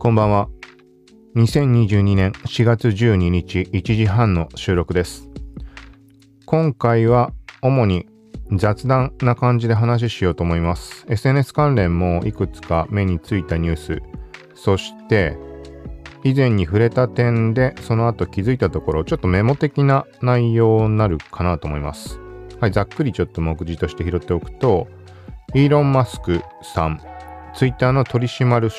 こんばんは。2022年4月12日1時半の収録です。今回は主に雑談な感じで話しようと思います。SNS 関連もいくつか目についたニュース、そして以前に触れた点でその後気づいたところ、ちょっとメモ的な内容になるかなと思います。はい、ざっくりちょっと目次として拾っておくと、イーロン・マスクさん、ツイッターの取締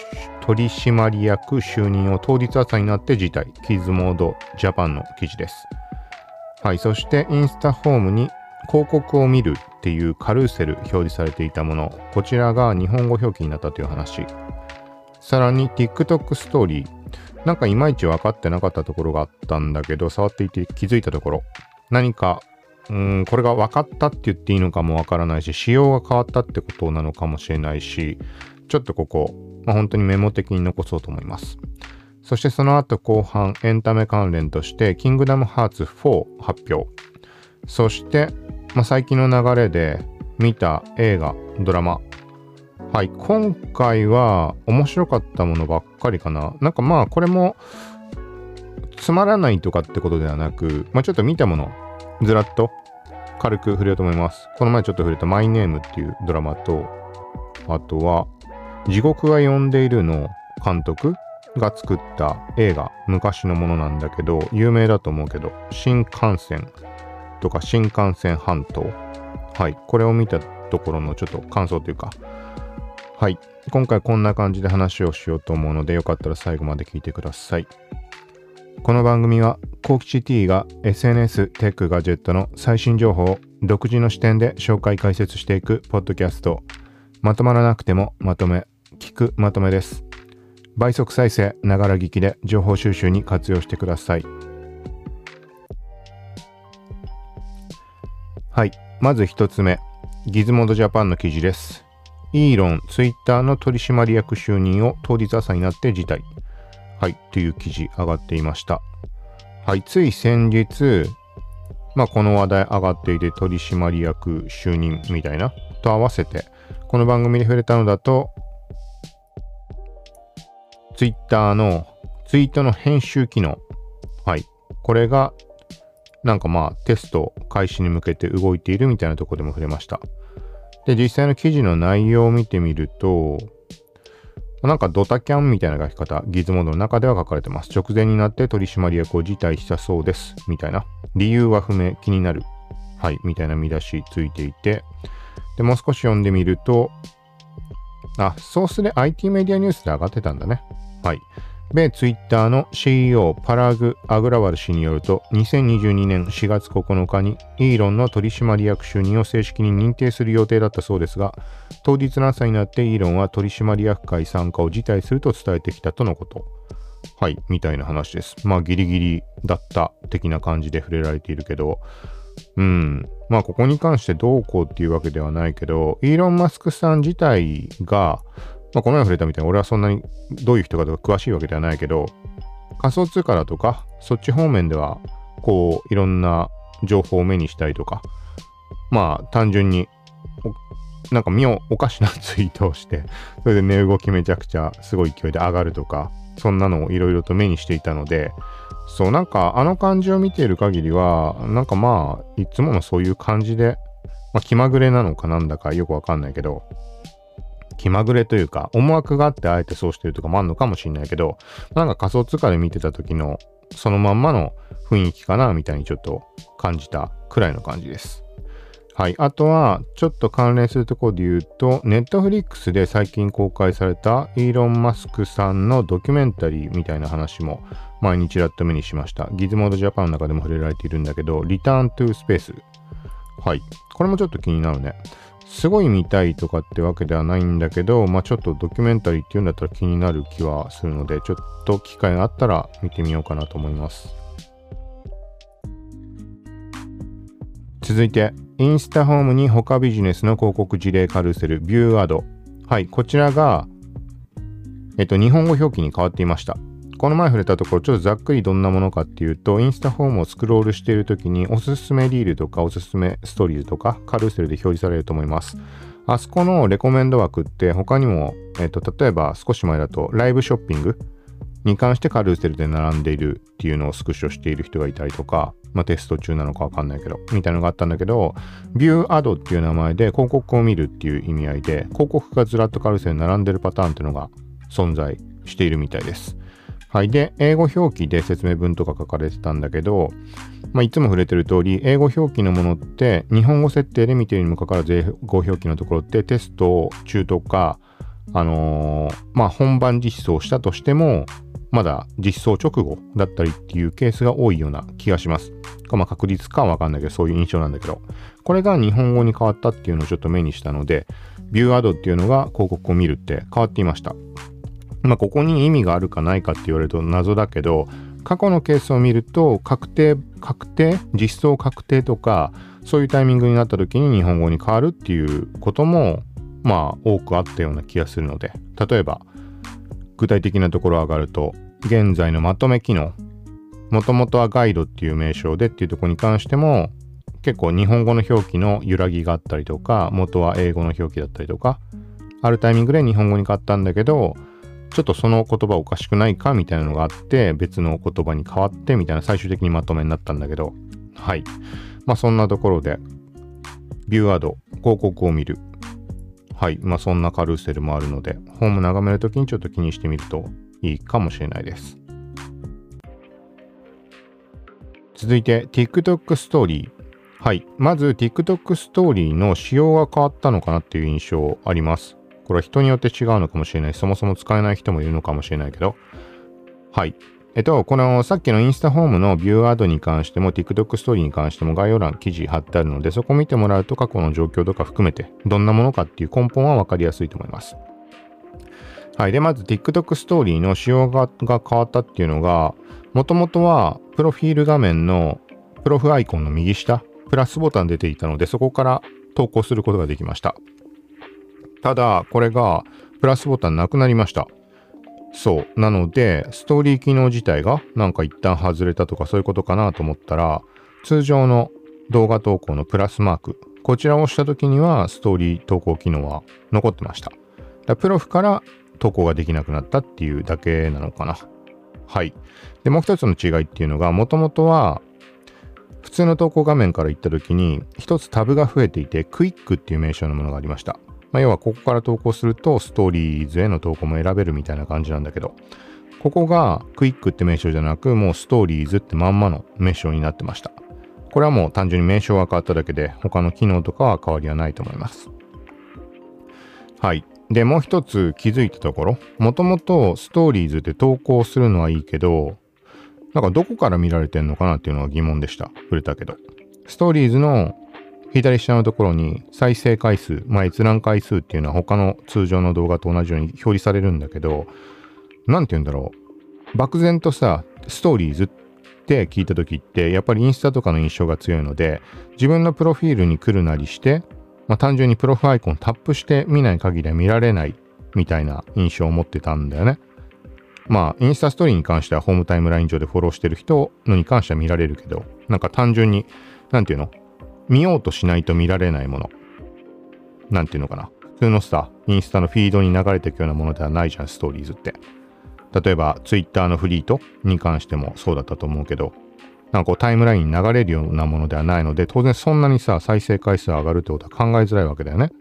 取締役就任を当日朝になって辞退。キズモードジャパンの記事です。はい。そして、インスタホームに広告を見るっていうカルーセル表示されていたもの。こちらが日本語表記になったという話。さらに、TikTok ストーリー。なんかいまいち分かってなかったところがあったんだけど、触っていて気づいたところ。何かうん、これが分かったって言っていいのかも分からないし、仕様が変わったってことなのかもしれないし、ちょっとここ、まあ、本当にメモ的に残そうと思います。そしてその後後半、エンタメ関連として、キングダムハーツ4発表。そして、まあ、最近の流れで見た映画、ドラマ。はい、今回は面白かったものばっかりかな。なんかまあ、これも、つまらないとかってことではなく、まあ、ちょっと見たもの、ずらっと軽く触れようと思います。この前ちょっと触れたマイネームっていうドラマと、あとは、地獄が呼んでいるの監督が作った映画、昔のものなんだけど、有名だと思うけど、新幹線とか新幹線半島。はい。これを見たところのちょっと感想というか、はい。今回こんな感じで話をしようと思うので、よかったら最後まで聞いてください。この番組は、コーキチ T が SNS、テック、ガジェットの最新情報を独自の視点で紹介解説していくポッドキャスト。まとまらなくてもまとめ、聞くまとめです。倍速再生、ながら聞きで情報収集に活用してください。はい。まず一つ目。ギズモードジャパンの記事です。イーロン、ツイッターの取締役就任を当日朝になって辞退。はい。という記事上がっていました。はい。つい先日、まあ、この話題上がっていて取締役就任みたいなと合わせて、この番組で触れたのだと、ツイッターのツイートの編集機能。はい。これが、なんかまあテスト開始に向けて動いているみたいなとこでも触れました。で、実際の記事の内容を見てみると、なんかドタキャンみたいな書き方、ギズモードの中では書かれてます。直前になって取締役を辞退したそうです。みたいな。理由は不明、気になる。はい。みたいな見出しついていて。で、もう少し読んでみると、あ、ソースで IT メディアニュースで上がってたんだね。はい。米ツイッターの CEO パラグ・アグラワル氏によると、2022年4月9日にイーロンの取締役就任を正式に認定する予定だったそうですが、当日の朝になってイーロンは取締役会参加を辞退すると伝えてきたとのこと。はい、みたいな話です。まあギリギリだった的な感じで触れられているけど、うん。まあここに関してどうこうっていうわけではないけど、イーロン・マスクさん自体が、まあ、この前触れたみたいに俺はそんなにどういう人かとか詳しいわけではないけど、仮想通貨だとか、そっち方面では、こう、いろんな情報を目にしたりとか、まあ、単純に、なんか妙、おかしなツイートをして、それで値動きめちゃくちゃすごい勢いで上がるとか、そんなのをいろいろと目にしていたので、そう、なんかあの感じを見ている限りは、なんかまあ、いつものそういう感じで、まあ気まぐれなのかなんだかよくわかんないけど、気まぐれというか、思惑があってあえてそうしてるとかもあるのかもしれないけど、なんか仮想通貨で見てた時のそのまんまの雰囲気かなみたいにちょっと感じたくらいの感じです。はい。あとは、ちょっと関連するところで言うと、ネットフリックスで最近公開されたイーロン・マスクさんのドキュメンタリーみたいな話も毎日ラット目にしました。ギズモードジャパンの中でも触れられているんだけど、リターントゥスペース。はい。これもちょっと気になるね。すごい見たいとかってわけではないんだけど、まあちょっとドキュメンタリーっていうんだったら気になる気はするので、ちょっと機会があったら見てみようかなと思います。続いて、インスタホームに他ビジネスの広告事例カルーセル、ビューアド。はい、こちらが、えっと、日本語表記に変わっていました。この前触れたところ、ちょっとざっくりどんなものかっていうと、インスタホームをスクロールしているときに、おすすめリールとか、おすすめストーリーズとか、カルーセルで表示されると思います。あそこのレコメンド枠って他にも、えっ、と、例えば少し前だと、ライブショッピング、に関してカルーセルで並んでいるっていうのをスクショしている人がいたりとか、まあ、テスト中なのかわかんないけど、みたいなのがあったんだけど、ビューアドっていう名前で広告を見るっていう意味合いで、広告がずらっとカルーセルに並んでるパターンっていうのが存在しているみたいです。はい。で、英語表記で説明文とか書かれてたんだけど、まあ、いつも触れてる通り、英語表記のものって、日本語設定で見ているにもかかわらず、英語表記のところってテスト中とか、あのー、まあ、本番実装したとしても、まだ実装直後だったりっていうケースが多いような気がします。まあ、確率かはわかんないけど、そういう印象なんだけど、これが日本語に変わったっていうのをちょっと目にしたので、ビューアドっていうのが広告を見るって変わっていました。まあ、ここに意味があるかないかって言われると謎だけど、過去のケースを見ると、確定、確定、実装確定とか、そういうタイミングになった時に日本語に変わるっていうことも、まあ、多くあったような気がするので、例えば、具体的なところ上がると、現在のまとめ機能、もともとはガイドっていう名称でっていうとこに関しても、結構日本語の表記の揺らぎがあったりとか、元は英語の表記だったりとか、あるタイミングで日本語に変わったんだけど、ちょっとその言葉おかしくないかみたいなのがあって、別の言葉に変わってみたいな最終的にまとめになったんだけど、はい。まあそんなところで、ビューアド、広告を見る。はい。まあそんなカルーセルもあるので、ホーム眺めるときにちょっと気にしてみるといいかもしれないです。続いて TikTok ストーリー。はい。まず TikTok ストーリーの仕様が変わったのかなっていう印象あります。これは人によって違うのかもしれない。そもそも使えない人もいるのかもしれないけど。はい。えっと、このさっきのインスタホームのビューアドに関しても TikTok ストーリーに関しても概要欄記事貼ってあるのでそこ見てもらうと過去の状況とか含めてどんなものかっていう根本はわかりやすいと思います。はい。で、まず TikTok ストーリーの仕様がが変わったっていうのがもともとはプロフィール画面のプロフアイコンの右下プラスボタン出ていたのでそこから投稿することができました。ただ、これがプラスボタンなくなりました。そう。なので、ストーリー機能自体がなんか一旦外れたとかそういうことかなと思ったら、通常の動画投稿のプラスマーク、こちらを押した時にはストーリー投稿機能は残ってました。だプロフから投稿ができなくなったっていうだけなのかな。はい。で、もう一つの違いっていうのが、もともとは普通の投稿画面から行った時に一つタブが増えていて、クイックっていう名称のものがありました。まあ、要はここから投稿するとストーリーズへの投稿も選べるみたいな感じなんだけど、ここがクイックって名称じゃなく、もうストーリーズってまんまの名称になってました。これはもう単純に名称が変わっただけで、他の機能とかは変わりはないと思います。はい。で、もう一つ気づいたところ、もともとストーリーズって投稿するのはいいけど、なんかどこから見られてんのかなっていうのは疑問でした。触れたけど。ストーリーズの左下のところに再生回数、まあ、閲覧回数っていうのは他の通常の動画と同じように表示されるんだけど、なんて言うんだろう。漠然とさ、ストーリーズって聞いた時って、やっぱりインスタとかの印象が強いので、自分のプロフィールに来るなりして、まあ、単純にプロフアイコンタップして見ない限りは見られないみたいな印象を持ってたんだよね。まあ、インスタストーリーに関してはホームタイムライン上でフォローしてる人のに関しては見られるけど、なんか単純に、なんていうの？見ようとしないと見られないもの。なんていうのかな。普通のさ、インスタのフィードに流れていくようなものではないじゃん、ストーリーズって。例えば、ツイッターのフリートに関してもそうだったと思うけど、なんかこうタイムラインに流れるようなものではないので、当然そんなにさ、再生回数上がるってことは考えづらいわけだよね。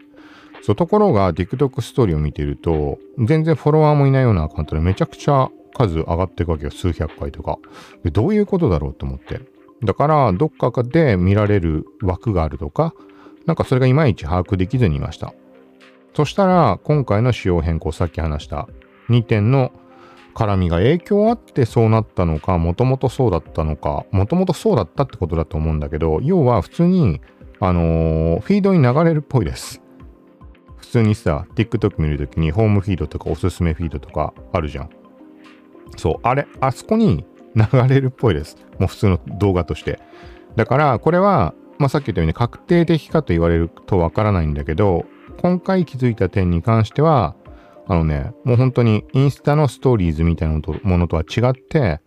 そう、ところが TikTok ストーリーを見てると、全然フォロワーもいないようなアカウントでめちゃくちゃ数上がっていくわけよ。数百回とか。で、どういうことだろうと思って。だから、どっかで見られる枠があるとか、なんかそれがいまいち把握できずにいました。そしたら、今回の仕様変更、さっき話した2点の絡みが影響あってそうなったのか、もともとそうだったのか、もともとそうだったってことだと思うんだけど、要は普通に、あのー、フィードに流れるっぽいです。普通にさ、TikTok 見るときにホームフィードとかおすすめフィードとかあるじゃん。そう、あれ、あそこに流れるっぽいです。もう普通の動画として。だから、これは、まあ、さっき言ったように確定的かと言われるとわからないんだけど、今回気づいた点に関しては、あのね、もう本当にインスタのストーリーズみたいなものとは違って、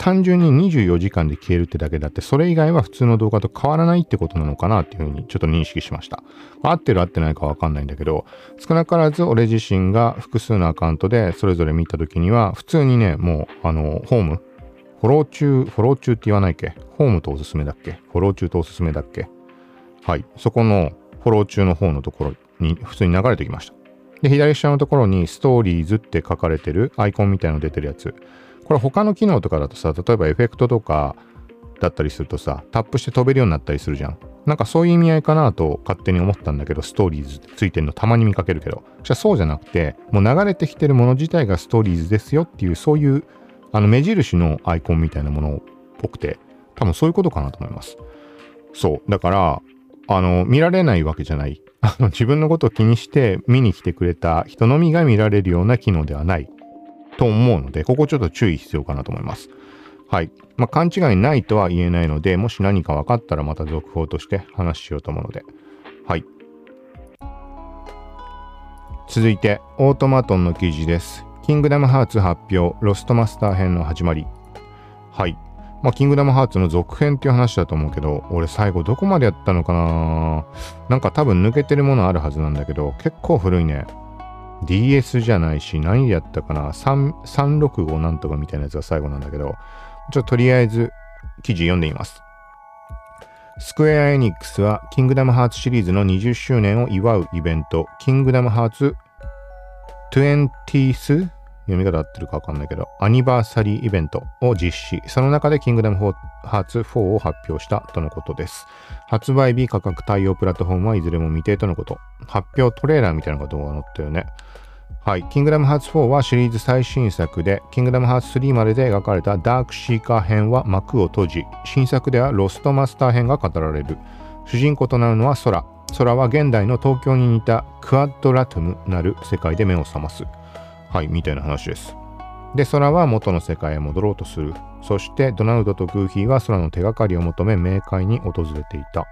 単純に24時間で消えるってだけだって、それ以外は普通の動画と変わらないってことなのかなっていうふうにちょっと認識しました。合ってる合ってないかわかんないんだけど、少なからず俺自身が複数のアカウントでそれぞれ見たときには、普通にね、もう、あの、ホーム、フォロー中、フォロー中って言わないっけ？ホームとおすすめだっけ？フォロー中とおすすめだっけ？はい。そこのフォロー中の方のところに普通に流れてきました。で、左下のところにストーリーズって書かれてるアイコンみたいの出てるやつ。これ他の機能とかだとさ、例えばエフェクトとかだったりするとさ、タップして飛べるようになったりするじゃん。なんかそういう意味合いかなと勝手に思ったんだけど、ストーリーズついてるのたまに見かけるけど、じゃそうじゃなくて、もう流れてきてるもの自体がストーリーズですよっていう、そういうあの目印のアイコンみたいなものっぽくて、多分そういうことかなと思います。そう。だから、あの、見られないわけじゃない。あの、自分のことを気にして見に来てくれた人のみが見られるような機能ではないと思うので、ここちょっと注意必要かなと思います。はい。まあ、勘違いないとは言えないので、もし何か分かったらまた続報として話しようと思うので。はい。続いて、オートマトンの記事です。キングダムハーツ発表、ロストマスター編の始まり。はい。まあ、キングダムハーツの続編っていう話だと思うけど、俺最後どこまでやったのかななんか多分抜けてるものあるはずなんだけど、結構古いね。DS じゃないし、何やったかな365なんとかみたいなやつが最後なんだけど、ちょっととりあえず記事読んでみます。スクエア・エニックスは、キングダムハーツシリーズの20周年を祝うイベント、キングダムハーツ 20th 読み方合ってるかわかんないけど、アニバーサリーイベントを実施。その中でキングダムハーツ4を発表したとのことです。発売日価格対応プラットフォームはいずれも未定とのこと。発表トレーラーみたいなことが載ったよね。はい。キングダムハーツ4はシリーズ最新作で、キングダムハーツ3までで描かれたダークシーカー編は幕を閉じ、新作ではロストマスター編が語られる。主人公となるのは空。空は現代の東京に似たクアッドラトゥムなる世界で目を覚ます。はい、みたいな話です。で、空は元の世界へ戻ろうとする。そしてドナルドとグーフィーは空の手がかりを求め冥界に訪れていた。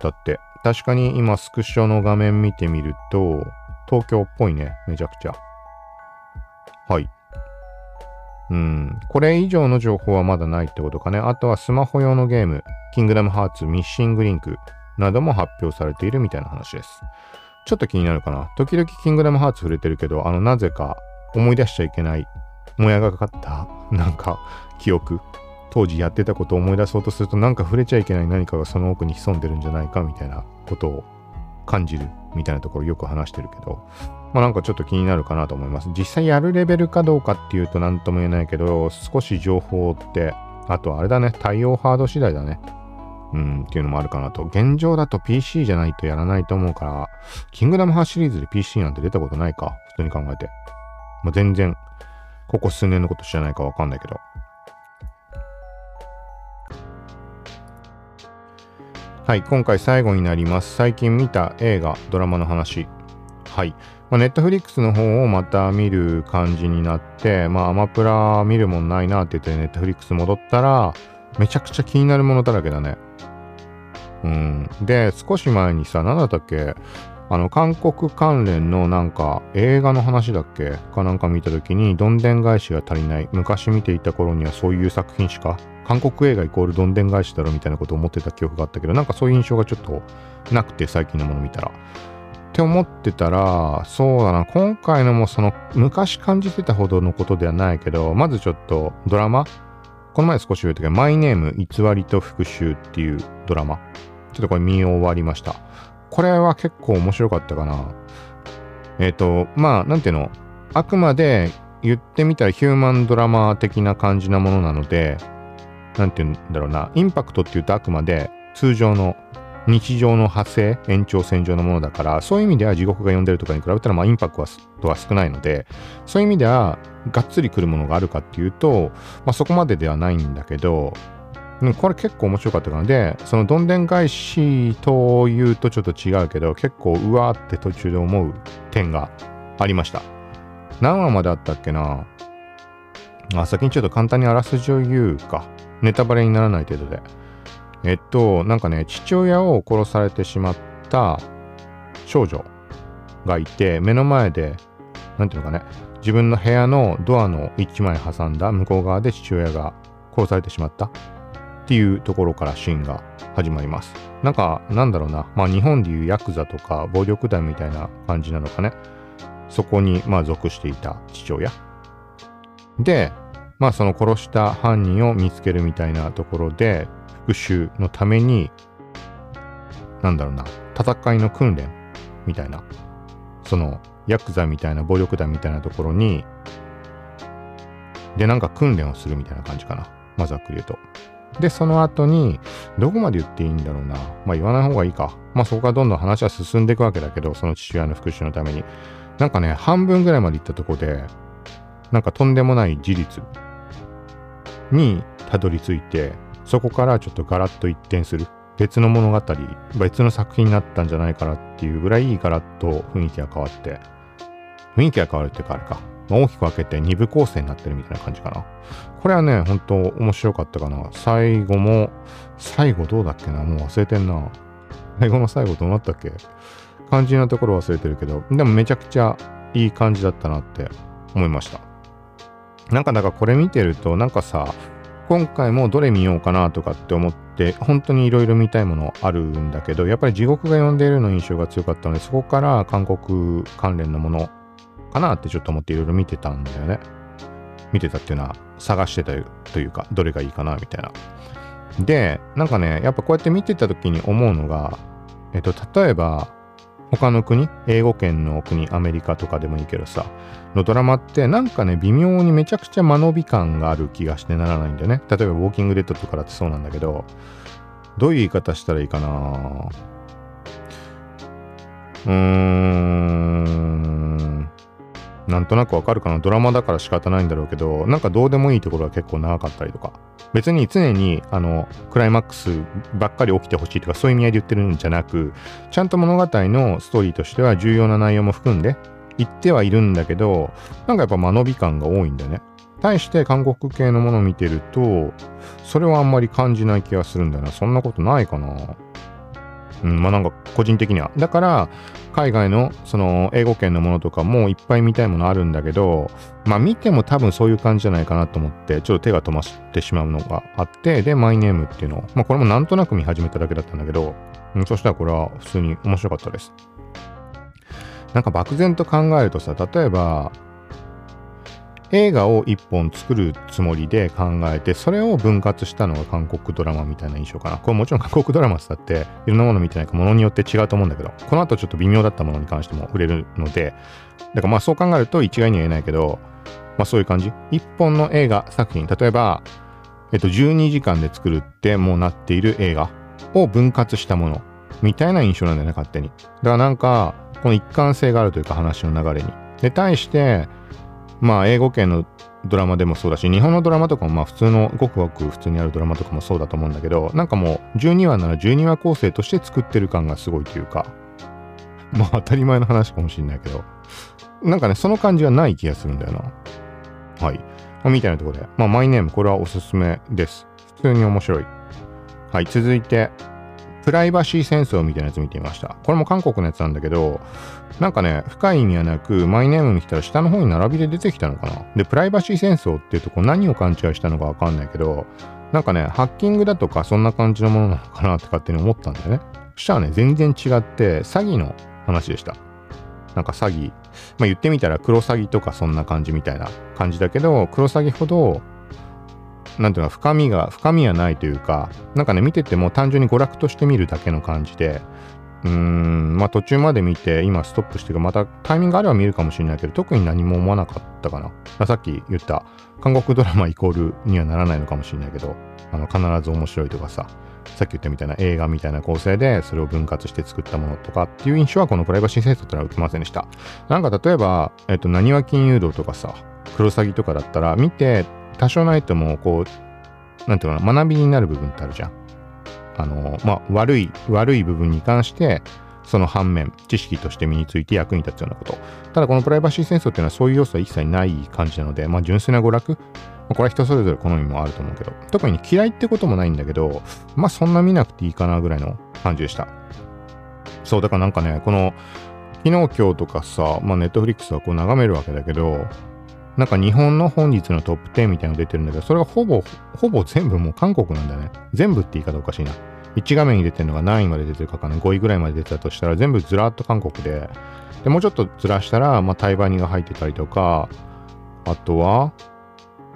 だって、確かに今スクショの画面見てみると、東京っぽいね、めちゃくちゃ。はい。うん、これ以上の情報はまだないってことかね。あとはスマホ用のゲーム、キングダムハーツミッシングリンクなども発表されているみたいな話です。ちょっと気になるかな。時々キングダムハーツ触れてるけど、あの、なぜか思い出しちゃいけない、もやがかかった、なんか、記憶。当時やってたことを思い出そうとすると、なんか触れちゃいけない何かがその奥に潜んでるんじゃないかみたいなことを感じるみたいなところよく話してるけど、まあなんかちょっと気になるかなと思います。実際やるレベルかどうかっていうと何とも言えないけど、少し情報って、あとあれだね、対応ハード次第だね。うん、っていうのもあるかなと。現状だと PC じゃないとやらないと思うから、キングダムハーシリーズで PC なんて出たことないか。普通に考えて。まあ、全然、ここ数年のこと知らないかわかんないけど。はい、今回最後になります。最近見た映画、ドラマの話。はい。まあ、ネットフリックスの方をまた見る感じになって、まあ、アマプラ見るもんないなって言ってネットフリックス戻ったら、めちゃくちゃ気になるものだらけだね。うん。で、少し前にさ、何だったっけ？あの、韓国関連のなんか映画の話だっけ？かなんか見た時に、どんでん返しが足りない。昔見ていた頃にはそういう作品しか、韓国映画イコールどんでん返しだろみたいなことを思ってた記憶があったけど、なんかそういう印象がちょっとなくて、最近のもの見たら。って思ってたら、そうだな、今回のもその昔感じてたほどのことではないけど、まずちょっとドラマ？この前少し言ったけど、マイネーム偽りと復讐っていうドラマ。ちょっとこれ見終わりました。これは結構面白かったかな。えっ、ー、と、まあ、なんていうの、あくまで言ってみたらヒューマンドラマ的な感じなものなので、なんていうんだろうな、インパクトって言うとあくまで通常の日常の派生、延長線上のものだから、そういう意味では地獄が呼んでるとかに比べたら、まあ、インパクトは少ないので、そういう意味では、がっつり来るものがあるかっていうと、まあ、そこまでではないんだけど、うんこれ結構面白かったので、そのどんでん返しというとちょっと違うけど、結構うわーって途中で思う点がありました。何話まであったっけなあ、先にちょっと簡単にあらすじを言うか。ネタバレにならない程度で。えっと、なんかね、父親を殺されてしまった少女がいて、目の前で、なんていうのかね、自分の部屋のドアの一枚挟んだ向こう側で父親が殺されてしまったっていうところからシーンが始まります。なんか、なんだろうな、まあ日本でいうヤクザとか暴力団みたいな感じなのかね。そこに、まあ属していた父親。で、まあその殺した犯人を見つけるみたいなところで、復讐のために、なんだろうな、戦いの訓練みたいな、そのヤクザみたいな暴力団みたいなところに、で、なんか訓練をするみたいな感じかな。まざっくり言うと。で、その後に、どこまで言っていいんだろうな。まあ言わない方がいいか。まあそこからどんどん話は進んでいくわけだけど、その父親の復讐のために。なんかね、半分ぐらいまで行ったとこで、なんかとんでもない事実にたどり着いて、そこからちょっとガラッと一転する。別の物語、別の作品になったんじゃないかなっていうぐらいガラッと雰囲気が変わって、雰囲気が変わるっていうかあれか。まあ、大きく分けて2部構成になってるみたいな感じかな。これはね、ほんと面白かったかな。最後も、最後どうだっけな？もう忘れてんな。最後の最後どうなったっけ？肝心なところ忘れてるけど、でもめちゃくちゃいい感じだったなって思いました。なんかだからこれ見てると、なんかさ、今回もどれ見ようかなとかって思って、本当にいろいろ見たいものあるんだけど、やっぱり地獄が呼んでいるの印象が強かったので、そこから韓国関連のものかなってちょっと思っていろいろ見てたんだよね。見てたっていうのは探してたというか、どれがいいかなみたいな。で、なんかね、やっぱこうやって見てた時に思うのが、えっと、例えば、他の国、英語圏の国、アメリカとかでもいいけどさ、のドラマってなんかね、微妙にめちゃくちゃ間延び感がある気がしてならないんだよね。例えば、ウォーキングデッドとかだってそうなんだけど、どういう言い方したらいいかなうーん。なんとなくわかるかなドラマだから仕方ないんだろうけど、なんかどうでもいいところが結構長かったりとか。別に常に、あの、クライマックスばっかり起きてほしいとか、そういう意味合いで言ってるんじゃなく、ちゃんと物語のストーリーとしては重要な内容も含んで、言ってはいるんだけど、なんかやっぱ間延び感が多いんだよね。対して韓国系のものを見てると、それはあんまり感じない気がするんだよな。そんなことないかな。うん、まあなんか個人的には。だから、海外のその英語圏のものとかもいっぱい見たいものあるんだけど、まあ見ても多分そういう感じじゃないかなと思って、ちょっと手が止まってしまうのがあって、で、マイネームっていうのを、まあこれもなんとなく見始めただけだったんだけど、うん、そしたらこれは普通に面白かったです。なんか漠然と考えるとさ、例えば、映画を一本作るつもりで考えて、それを分割したのが韓国ドラマみたいな印象かな。これもちろん韓国ドラマってっていろんなもの見てないかものによって違うと思うんだけど、この後ちょっと微妙だったものに関しても触れるので、だからまあそう考えると一概には言えないけど、まあそういう感じ。一本の映画作品、例えば、えっと12時間で作るってもうなっている映画を分割したものみたいな印象なんだよね、勝手に。だからなんか、この一貫性があるというか話の流れに。で、対して、まあ英語圏のドラマでもそうだし、日本のドラマとかもまあ普通のごくごく普通にあるドラマとかもそうだと思うんだけど、なんかもう12話なら12話構成として作ってる感がすごいというか、まあ当たり前の話かもしれないけど、なんかね、その感じがない気がするんだよな。はい。まあ、みたいなところで、まあマイネームこれはおすすめです。普通に面白い。はい、続いて、プライバシー戦争みたいなやつ見てみました。これも韓国のやつなんだけど、なんかね、深い意味はなく、マイネームに来たら下の方に並びで出てきたのかな。で、プライバシー戦争っていうとこ何を勘違いしたのかわかんないけど、なんかね、ハッキングだとかそんな感じのものなのかなって勝手に思ったんだよね。そしたらね、全然違って詐欺の話でした。なんか詐欺。まあ言ってみたらクロサギとかそんな感じみたいな感じだけど、クロサギほどなんていうの、深みが、深みはないというか、なんかね、見てても単純に娯楽として見るだけの感じで、うん、まあ途中まで見て、今ストップしてるまたタイミングあれば見るかもしれないけど、特に何も思わなかったかな。さっき言った、韓国ドラマイコールにはならないのかもしれないけど、あの、必ず面白いとかさ、さっき言ったみたいな映画みたいな構成でそれを分割して作ったものとかっていう印象はこのプライバシー戦争ってのは受けませんでした。なんか例えば、えっと、何は金融道とかさ、クロサギとかだったら見て多少ないともうこう、なんていうかな、学びになる部分ってあるじゃん。あの、まあ、悪い、悪い部分に関して、その反面、知識として身について役に立つようなこと。ただ、このプライバシー戦争っていうのはそういう要素は一切ない感じなので、まあ、純粋な娯楽。これは人それぞれ好みもあると思うけど、特に嫌いってこともないんだけど、まあ、そんな見なくていいかなぐらいの感じでした。そう、だからなんかね、この、昨日今日とかさ、まあ、ネットフリックスはこう眺めるわけだけど、なんか日本の本日のトップ10みたいなの出てるんだけど、それがほぼ、ほぼ全部もう韓国なんだね。全部って言い方おかしいな。1画面に出てるのが何位まで出てるかかな、5位ぐらいまで出てたとしたら、全部ずらっと韓国で、で、もうちょっとずらしたら、まあ、タイバニが入ってたりとか、あとは、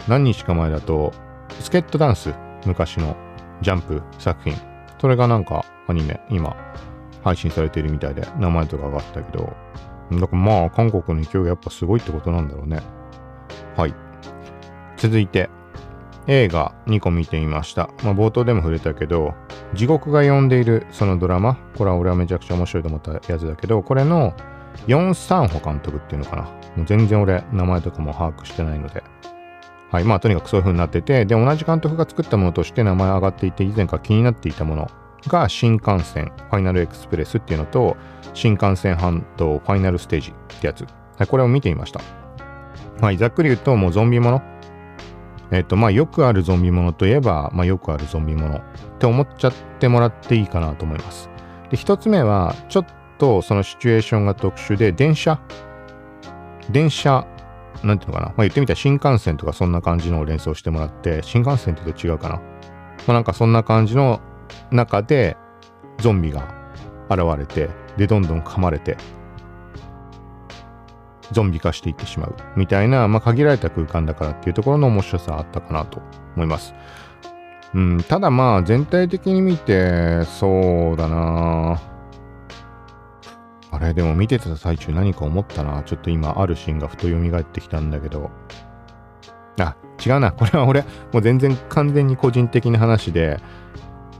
何日か前だと、スケットダンス、昔のジャンプ作品。それがなんかアニメ、今、配信されているみたいで、名前とか上がったけど、だからまあ、韓国の勢いがやっぱすごいってことなんだろうね。はい。続いて、映画2個見てみました。まあ、冒頭でも触れたけど、地獄が呼んでいるそのドラマ、これは俺はめちゃくちゃ面白いと思ったやつだけど、これのヨン・サンホ監督っていうのかな。もう全然俺、名前とかも把握してないので。はい。まあ、とにかくそういう風になってて、で、同じ監督が作ったものとして名前上がっていて、以前から気になっていたものが、新幹線、ファイナルエクスプレスっていうのと、新幹線半島ファイナルステージってやつ。はい、これを見てみました。はい、ざっくり言うと、もうゾンビもの。えっ、と、まあ、よくあるゾンビものといえば、まあ、よくあるゾンビものって思っちゃってもらっていいかなと思います。で、一つ目は、ちょっとそのシチュエーションが特殊で、電車。電車、なんていうのかな。まあ、言ってみたら新幹線とかそんな感じのを連想してもらって、新幹線ってと違うかな。まあ、なんかそんな感じの中で、ゾンビが現れて、で、どんどん噛まれて、ゾンビ化していってしまう。みたいな、まあ、限られた空間だからっていうところの面白さあったかなと思います。うん、ただまあ全体的に見てそうだな。あれでも見てた最中何か思ったな。ちょっと今あるシーンがふと蘇ってきたんだけど。あ違うな。これは俺もう全然完全に個人的な話で。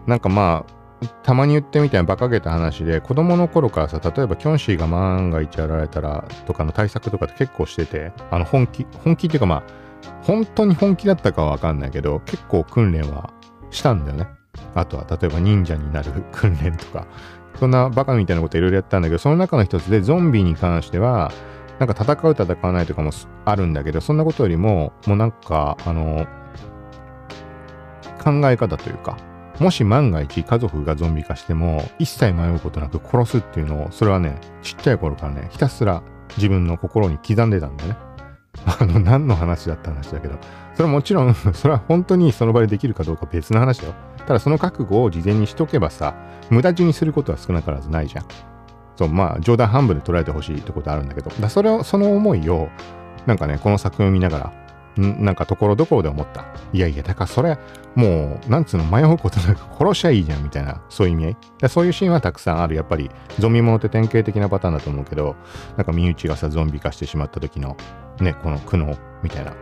なんかまあたまに言ってみたいな馬鹿げた話で子供の頃からさ例えばキョンシーが万が一やられたらとかの対策とかって結構しててあの本気本気っていうかまあ本当に本気だったかはわかんないけど結構訓練はしたんだよね。あとは例えば忍者になる訓練とか。そんなバカみたいなこといろいろやったんだけどその中の一つでゾンビに関してはなんか戦う戦わないとかもあるんだけどそんなことよりももうなんかあの考え方というかもし万が一家族がゾンビ化しても一切迷うことなく殺すっていうのをそれはねちっちゃい頃からねひたすら自分の心に刻んでたんだよね。あの何の話だった話だけどそれはもちろん それは本当にその場でできるかどうか別の話だよ。ただその覚悟を事前にしとけばさ無駄死にすることは少なからずないじゃん。そうまあ冗談半分で捉えてほしいってことあるんだけどだそれをその思いをなんかねこの作品を見ながらなんかところどころで思った。いやいや、だからそれ、もう、なんつうの、迷うことなく殺しゃいいじゃんみたいな、そういう意味合い。でそういうシーンはたくさんある。やっぱり、ゾンビものって典型的なパターンだと思うけど、なんか身内がさ、ゾンビ化してしまった時の、ね、この苦悩みたいな。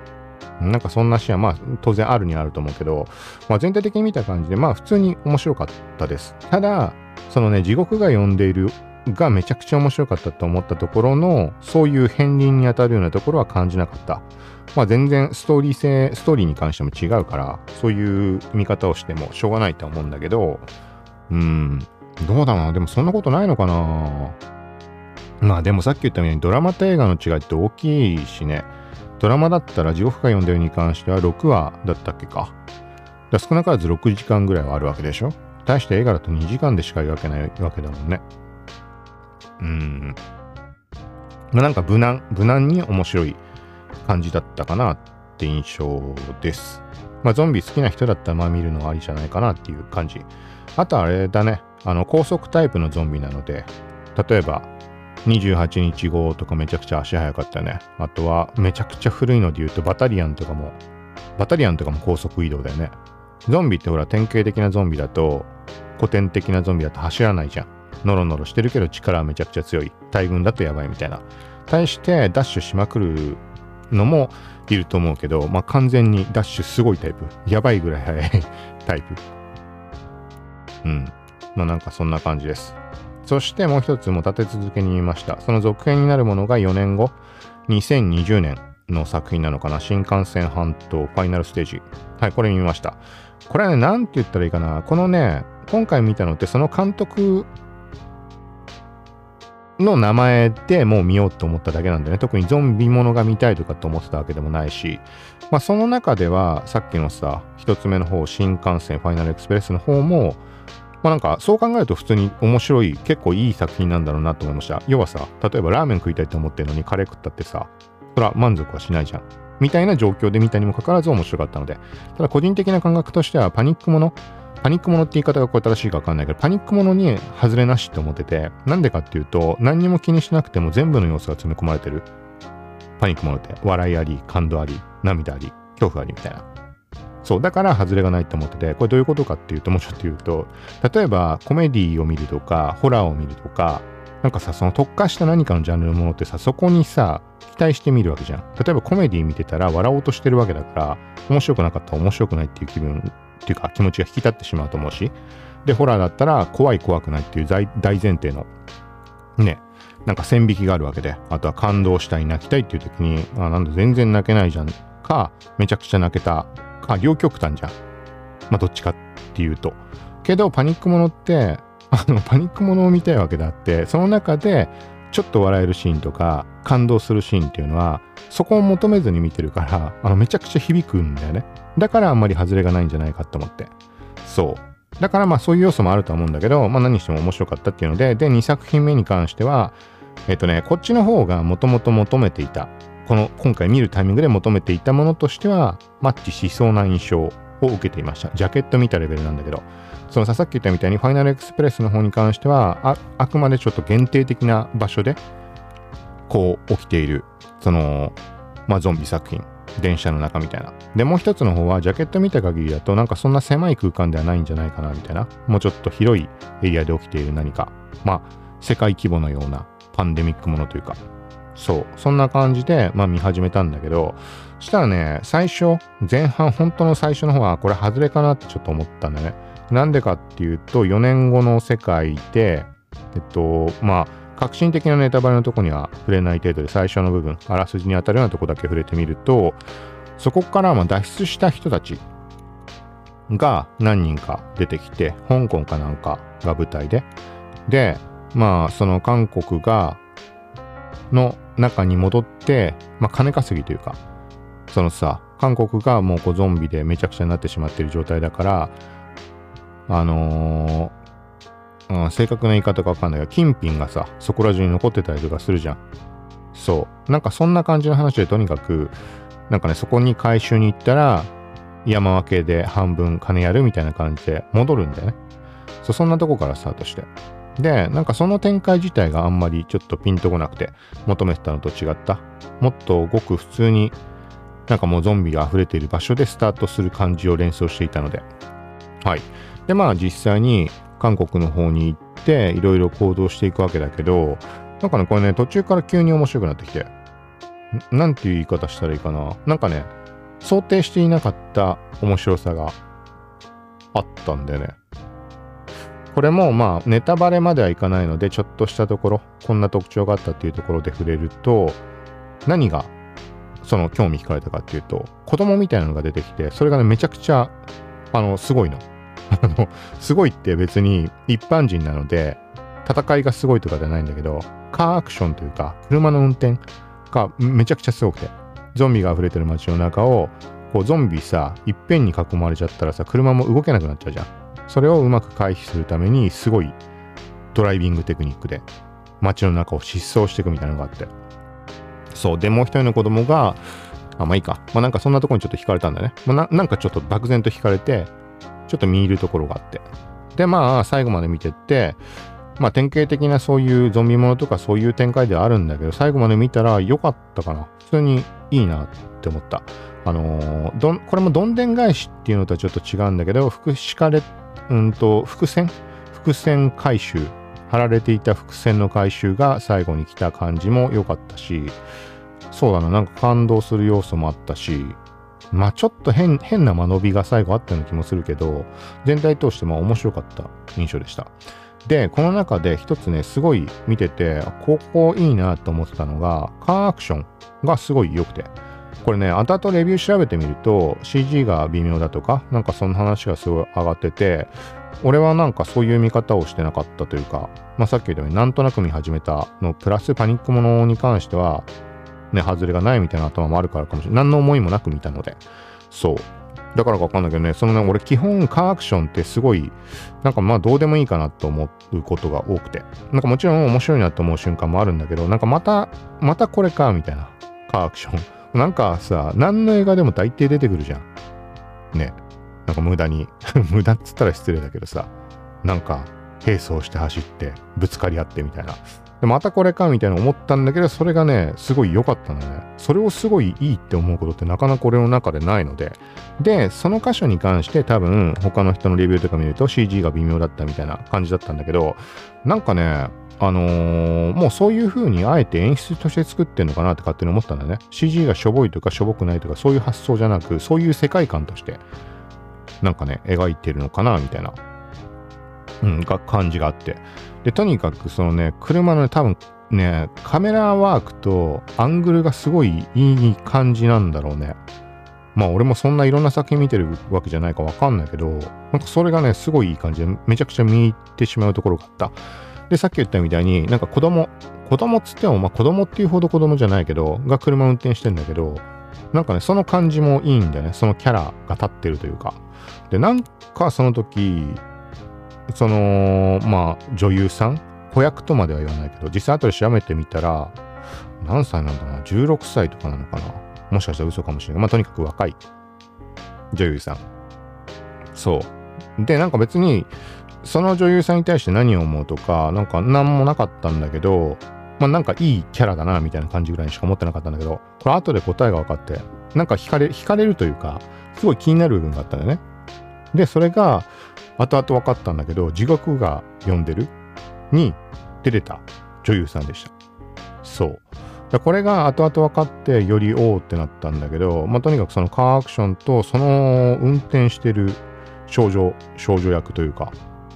なんかそんなシーンは、まあ、当然あるにはあると思うけど、まあ、全体的に見た感じで、まあ、普通に面白かったです。ただ、そのね、地獄が呼んでいるがめちゃくちゃ面白かったと思ったところの、そういう片鱗に当たるようなところは感じなかった。まあ全然ストーリー性、ストーリーに関しても違うから、そういう見方をしてもしょうがないと思うんだけど、うん、どうだな。でもそんなことないのかな。まあでもさっき言ったようにドラマと映画の違いって大きいしね。ドラマだったら地獄が読んだように関しては6話だったっけか。だ少なからず6時間ぐらいはあるわけでしょ。対して映画だと2時間でしか描けないわけだもんね。うん。まあなんか無難、無難に面白い感じだったかなって印象です。まあ、ゾンビ好きな人だったらまあ見るのはありじゃないかなっていう感じ。あとあれだね、あの高速タイプのゾンビなので、例えば28日後とかめちゃくちゃ足早かったね。あとはめちゃくちゃ古いので言うとバタリアンとかも、バタリアンとかも高速移動だよね。ゾンビってほら典型的なゾンビだと、古典的なゾンビだと走らないじゃん。ノロノロしてるけど力はめちゃくちゃ強い。大群だとやばいみたいな。対してダッシュしまくるのもいると思うけど、まあ、完全にダッシュすごいタイプ。やばいぐらい速い タイプ。うん。まあなんかそんな感じです。そしてもう一つも立て続けに言いました。その続編になるものが4年後、2020年の作品なのかな。新幹線半島ファイナルステージ。はい、これ見ました。これはね、なんて言ったらいいかな。このね、今回見たのってその監督の名前でもう見ようと思っただけなんでね、特にゾンビものが見たいとかって思ってたわけでもないし、まあその中ではさっきのさ、一つ目の方、新幹線ファイナルエクスプレスの方も、まあなんかそう考えると普通に面白い、結構いい作品なんだろうなと思いました。要はさ、例えばラーメン食いたいと思ってるのにカレー食ったってさ、それは満足はしないじゃん。みたいな状況で見たにもかかわらず面白かったので、ただ個人的な感覚としてはパニックもの、パニックものって言い方がこれ正しいかわかんないけど、パニックものに外れなしって思ってて、なんでかっていうと、何にも気にしなくても全部の要素が詰め込まれてる。パニックものって、笑いあり、感動あり、涙あり、恐怖ありみたいな。そう、だから外れがないって思ってて、これどういうことかっていうと、もうちょっと言うと、例えばコメディを見るとか、ホラーを見るとか、なんかさ、その特化した何かのジャンルのものってさ、そこにさ、期待してみるわけじゃん。例えばコメディ見てたら笑おうとしてるわけだから、面白くなかったら面白くないっていう気分、っていうか気持ちが引き立ってしまうと思うし、で、ホラーだったら怖い怖くないっていう大前提の、ね、なんか線引きがあるわけで、あとは感動したい、泣きたいっていう時に、あ、なんだ全然泣けないじゃんか、めちゃくちゃ泣けたか、両極端じゃん。まあ、どっちかっていうと。けど、パニックものって、あの、パニックものを見たいわけであって、その中で、ちょっと笑えるシーンとか、感動するシーンっていうのは、そこを求めずに見てるから、あの、めちゃくちゃ響くんだよね。だからあんまり外れがないんじゃないかと思って。そう。だからまあそういう要素もあると思うんだけど、まあ何しても面白かったっていうので、で、2作品目に関しては、えっとね、こっちの方がもともと求めていたこの今回見るタイミングで求めていたものとしてはマッチしそうな印象を受けていました。ジャケット見たレベルなんだけど、そのさっき言ったみたいにファイナルエクスプレスの方に関してはあ、あくまでちょっと限定的な場所でこう起きている、その、まあ、ゾンビ作品。電車の中みたいな。で、もう一つの方は、ジャケット見た限りだと、なんかそんな狭い空間ではないんじゃないかな、みたいな。もうちょっと広いエリアで起きている何か。まあ、世界規模のようなパンデミックものというか、そう。そんな感じで、まあ見始めたんだけど、したらね、最初、前半、本当の最初の方は、これ外れかなってちょっと思ったんだね。なんでかっていうと、4年後の世界で、えっと、まあ、革新的なネタバレのとこには触れない程度で最初の部分、あらすじに当たるようなとこだけ触れてみると、そこからま脱出した人たちが何人か出てきて、香港かなんかが舞台で、で、まあ、その韓国が、の中に戻って、まあ、金稼ぎというか、そのさ、韓国がもうこうゾンビでめちゃくちゃになってしまってる状態だから、あのー、うん、正確な言い方かわかんないけど、金品がさ、そこら中に残ってたりとかするじゃん。そう。なんかそんな感じの話でとにかく、なんかね、そこに回収に行ったら、山分けで半分金やるみたいな感じで戻るんだよね。そう、そんなとこからスタートして。で、なんかその展開自体があんまりちょっとピンとこなくて、求めてたのと違った。もっとごく普通に、なんかもうゾンビが溢れている場所でスタートする感じを連想していたので。はい。で、まあ実際に韓国の方に行って、いろいろ行動していくわけだけど、なんかね、これね、途中から急に面白くなってきて、なんていう言い方したらいいかな。なんかね、想定していなかった面白さがあったんだよね。これもまあネタバレまではいかないのでちょっとしたところこんな特徴があったっていうところで触れると何がその興味惹かれたかっていうと子供みたいなのが出てきてそれがねめちゃくちゃあのすごいの。あのすごいって別に一般人なので戦いがすごいとかじゃないんだけどカーアクションというか車の運転がめちゃくちゃすごくてゾンビが溢れてる街の中をこうゾンビさいっぺんに囲まれちゃったらさ車も動けなくなっちゃうじゃん。それをうまく回避するためにすごいドライビングテクニックで街の中を疾走していくみたいなのがあって。そうでもう一人の子供があまあいいか。まあなんかそんなとこにちょっと惹かれたんだね、まあ、なんかちょっと漠然と惹かれてちょっと見入るところがあって。でまあ最後まで見てってまあ典型的なそういうゾンビものとかそういう展開ではあるんだけど最後まで見たら良かったかな。普通にいいなって思った。あのー、どこれもどんでん返しっていうのとはちょっと違うんだけど福祉かれうんと、伏線？伏線回収。貼られていた伏線の回収が最後に来た感じも良かったし、そうだな、なんか感動する要素もあったし、まあちょっと変、変な間延びが最後あったような気もするけど、全体通してまあ面白かった印象でした。で、この中で一つね、すごい見てて、ここいいなと思ってたのが、カーアクションがすごい良くて。これね、後々レビュー調べてみると CG が微妙だとか、なんかその話がすごい上がってて、俺はなんかそういう見方をしてなかったというか、まあさっき言ったようになんとなく見始めたの、プラスパニックものに関しては、ね、外れがないみたいな頭もあるからかもしれない。何の思いもなく見たので。そう。だからかわかんないけどね、そのね、俺基本カーアクションってすごい、なんかまあどうでもいいかなと思うことが多くて。なんかもちろん面白いなと思う瞬間もあるんだけど、なんかまた、またこれか、みたいな。カーアクション。なんかさ、何の映画でも大抵出てくるじゃん。ね。なんか無駄に 無駄っつったら失礼だけどさ、なんか並走して走ってぶつかり合ってみたいな。でまたこれかみたいな思ったんだけど、それがね、すごい良かったのね。それをすごいいいって思うことってなかなか俺の中でないので。で、その箇所に関して多分他の人のレビューとか見ると CG が微妙だったみたいな感じだったんだけど、なんかね、あのー、もうそういう風にあえて演出として作ってんのかなって勝手に思ったんだね。CG がしょぼいとかしょぼくないとかそういう発想じゃなく、そういう世界観としてなんかね、描いてるのかなみたいな、うん、が感じがあって。で、とにかくそのね、車のね、多分ね、カメラワークとアングルがすごいいい感じなんだろうね。まあ俺もそんないろんな作品見てるわけじゃないかわかんないけど、なんかそれがね、すごいいい感じで、めちゃくちゃ見入ってしまうところがあった。で、さっき言ったみたいに、なんか子供、子供っつっても、まあ子供っていうほど子供じゃないけど、が車運転してんだけど、なんかね、その感じもいいんだよね。そのキャラが立ってるというか。で、なんかその時、その、まあ、女優さん子役とまでは言わないけど、実際後で調べてみたら、何歳なんだろうな、16歳とかなのかな。もしかしたら嘘かもしれない。まあ、とにかく若い女優さん。そう。で、なんか別に、その女優さんに対して何を思うとか、なんか何もなかったんだけど、まあなんかいいキャラだな、みたいな感じぐらいにしか思ってなかったんだけど、これ後で答えが分かって、なんか惹かれ、惹かれるというか、すごい気になる部分があったんだよね。で、それが、後々分かったんだけど、地獄が読んでるに出てた女優さんでした。そう。これが後々分かってよりおおってなったんだけど、まあ、とにかくそのカーアクションとその運転してる少女、少女役というか、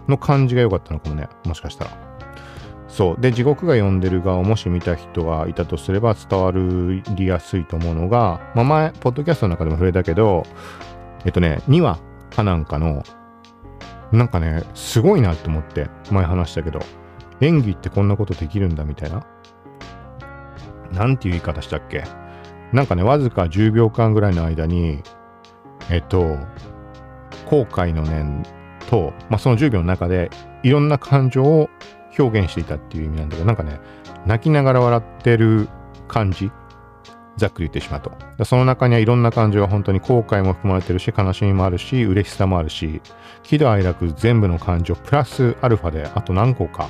の感じが良かったのかもね。もしかしたら。そう。で、地獄が読んでる側をもし見た人がいたとすれば伝わりやすいと思うのが、まあ、前、ポッドキャストの中でも触れたけど、えっとね、2話かなんかの、なんかね、すごいなって思って、前話したけど、演技ってこんなことできるんだみたいな。なんていう言い方したっけ。なんかね、わずか10秒間ぐらいの間に、えっと、後悔の念と、まあ、その10秒の中でいろんな感情を表現していたっていう意味なんだけど、なんかね、泣きながら笑ってる感じ、ざっくり言ってしまうと。その中にはいろんな感情が本当に後悔も含まれてるし、悲しみもあるし、嬉しさもあるし、喜怒哀楽全部の感情、プラスアルファであと何個か、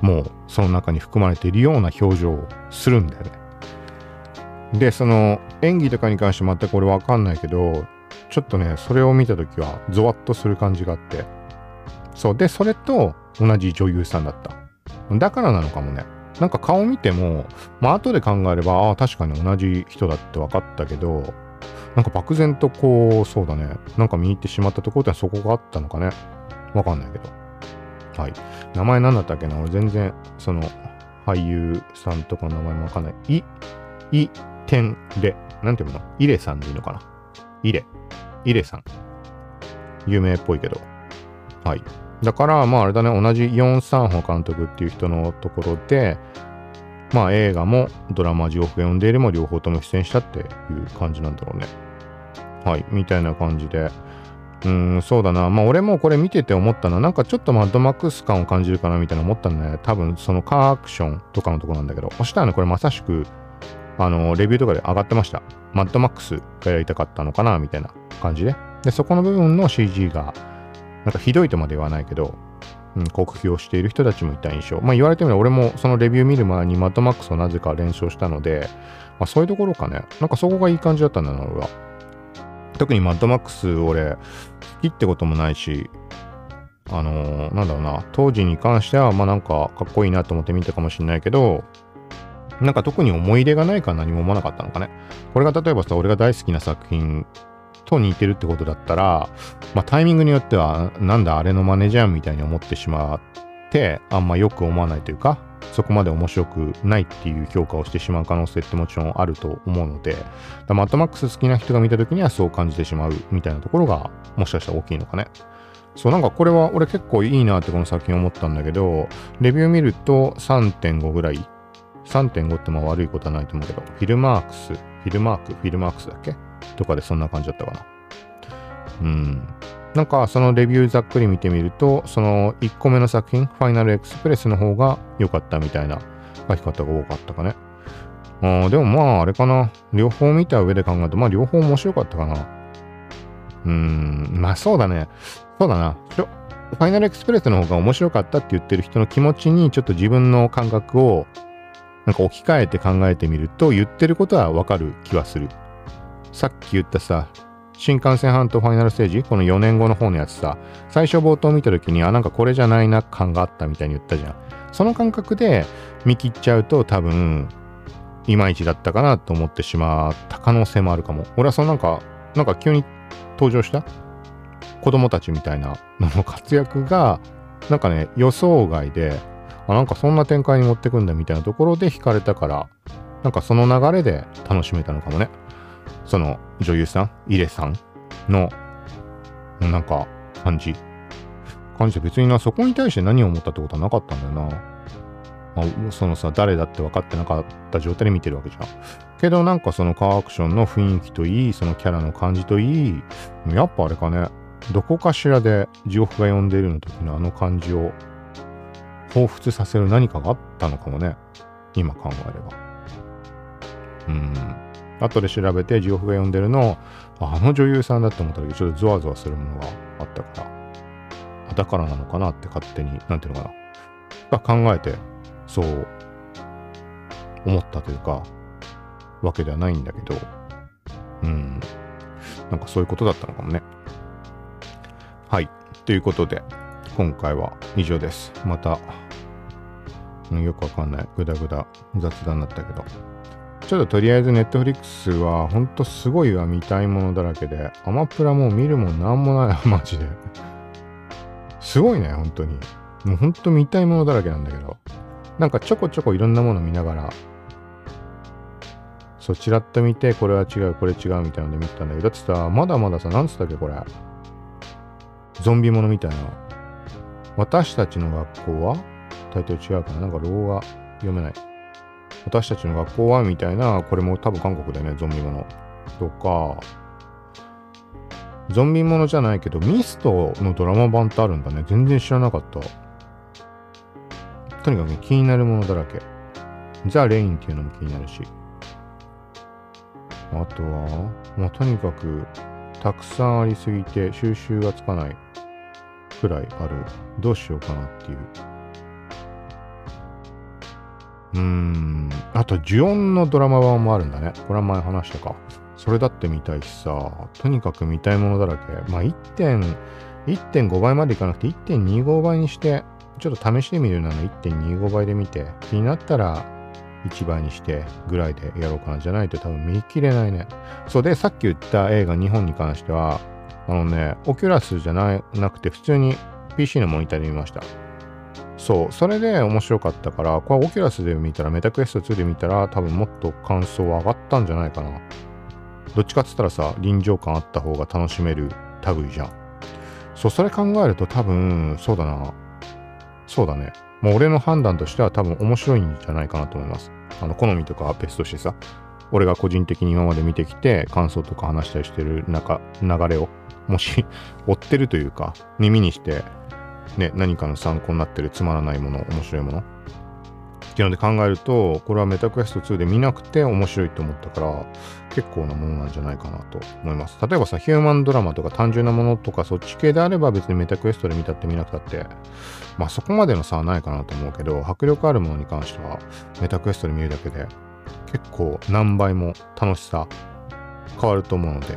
もうその中に含まれているような表情をするんだよね。で、その演技とかに関して全く俺わかんないけど、ちょっとね、それを見たときはゾワッとする感じがあって。そう。で、それと同じ女優さんだった。だからなのかもね。なんか顔見ても、まあ後で考えれば、ああ、確かに同じ人だって分かったけど、なんか漠然とこう、そうだね。なんか見入ってしまったところってそこがあったのかね。わかんないけど。はい。名前何だったっけな？俺全然、その、俳優さんとかの名前もわかんない。い、い、てんれ。なんていうの？イレさんでいいのかな？イレ。イレさん。有名っぽいけど。はい。だから、まああれだね、同じヨン・サンホ監督っていう人のところで、まあ映画もドラマ、地獄が読んでいるも両方とも出演したっていう感じなんだろうね。はい、みたいな感じで。うん、そうだな。まあ俺もこれ見てて思ったのは、なんかちょっとマッドマックス感を感じるかなみたいな思ったんだね。多分そのカーアクションとかのとこなんだけど、そしたらね、これまさしく、あの、レビューとかで上がってました。マッドマックスがやりたかったのかなみたいな感じで。で、そこの部分の CG が、なんかひどいとまで言わないけど、うん、酷評している人たちもいた印象。まあ言われてみれば俺もそのレビュー見る前にマッドマックスをなぜか連勝したので、まあそういうところかね。なんかそこがいい感じだったんだな、俺は。特にマッドマックス俺、好きってこともないし、あのー、なんだろうな、当時に関しては、まあなんかかっこいいなと思って見たかもしれないけど、なんか特に思い入れがないから何も思わなかったのかね。これが例えばさ、俺が大好きな作品と似てるってことだったら、まあタイミングによっては、なんだあれのマネじゃんみたいに思ってしまって、あんまよく思わないというか、そこまで面白くないっていう評価をしてしまう可能性ってもちろんあると思うので、マットマックス好きな人が見た時にはそう感じてしまうみたいなところがもしかしたら大きいのかね。そう、なんかこれは俺結構いいなってこの作品思ったんだけど、レビュー見ると3.5ぐらい。3.5ってまあ悪いことはないと思うけど、フィルマークス、フィルマーク、フィルマークスだっけ？とかでそんな感じだったかな。うん。なんかそのレビューざっくり見てみると、その1個目の作品、ファイナルエクスプレスの方が良かったみたいな書き方が多かったかね。あでもまああれかな。両方見た上で考えると、まあ両方面白かったかな。うーん、まあそうだね。そうだな。ファイナルエクスプレスの方が面白かったって言ってる人の気持ちにちょっと自分の感覚をなんか置き換えて考えてみると言ってることはわかる気はする。さっき言ったさ、新幹線半島ファイナルステージ？この4年後の方のやつさ、最初冒頭見た時に、あ、なんかこれじゃないな感があったみたいに言ったじゃん。その感覚で見切っちゃうと多分、いまいちだったかなと思ってしまった可能性もあるかも。俺はそのなんか、なんか急に登場した？子供たちみたいなのの活躍が、なんかね、予想外で、あ、なんかそんな展開に持ってくんだみたいなところで惹かれたから、なんかその流れで楽しめたのかもね。その女優さん、イレさんの、なんか感じ。感じで別にな、そこに対して何を思ったってことはなかったんだよな。まあ、そのさ、誰だって分かってなかった状態で見てるわけじゃん。けどなんかそのカーアクションの雰囲気といい、そのキャラの感じといい、やっぱあれかね、どこかしらで地獄が呼んでいるの時のあの感じを彷彿させる何かがあったのかもね。今考えれば。うん。後で調べて地獄が呼んでるのをあの女優さんだって思った時ちょっとゾワゾワするものがあったから。だからなのかなって勝手に、なんていうのかな。考えてそう思ったというか、わけではないんだけど、うん。なんかそういうことだったのかもね。はい。ということで、今回は以上です。また、よくわかんない、ぐだぐだ雑談になったけど。ちょっととりあえずネットフリックスはほんとすごいわ、見たいものだらけで。アマプラも見るもんなんもない、マジで。すごいね、本当に。もうほんと見たいものだらけなんだけど。なんかちょこちょこいろんなもの見ながら、そ、ちらっと見て、これは違う、これ違うみたいなので見たんだけど、だってさ、まだまださ、なんつったっけ、これ。ゾンビものみたいな。私たちの学校は？タイトル違うかななんか老画読めない。私たちの学校はみたいな、これも多分韓国だよね、ゾンビもの。とか、ゾンビものじゃないけど、ミストのドラマ版ってあるんだね。全然知らなかった。とにかく、ね、気になるものだらけ。ザ・レインっていうのも気になるし。あとは、まあ、とにかく、たくさんありすぎて収集がつかないくらいある。どうしようかなっていう。うん。あと、呪音のドラマ版もあるんだね。これは前話したか。それだって見たいしさ、とにかく見たいものだらけ。まあ、1.5倍までいかなくて1.25倍にしてちょっと試してみるなら1.25倍で見て、気になったら1倍にしてぐらいでやろうかな。じゃないと多分見切れないね。そうで、さっき言った映画2本に関しては、あのね、オキュラスじゃなくて普通に PC のモニターで見ました。そう、それで面白かったから、これオキュラスで見たら、メタクエスト2で見たら、多分もっと感想は上がったんじゃないかな。どっちかっつったらさ、臨場感あった方が楽しめる類じゃん。そう、それ考えると多分、そうだな。そうだね。もう俺の判断としては多分面白いんじゃないかなと思います。あの、好みとかは別としてさ、俺が個人的に今まで見てきて感想とか話したりしてる中、流れを、もし追ってるというか、耳にして、ね、何かの参考になってるつまらないもの、面白いもの、っていうので考えると、これはメタクエスト2で見なくて面白いと思ったから、結構なものなんじゃないかなと思います。例えばさ、ヒューマンドラマとか単純なものとかそっち系であれば別にメタクエストで見たって見なくたって、まあそこまでの差はないかなと思うけど、迫力あるものに関してはメタクエストで見るだけで結構何倍も楽しさ変わると思うので、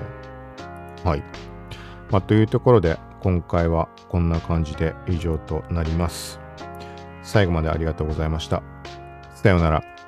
はい。まあというところで今回はこんな感じで以上となります。最後までありがとうございました。さようなら。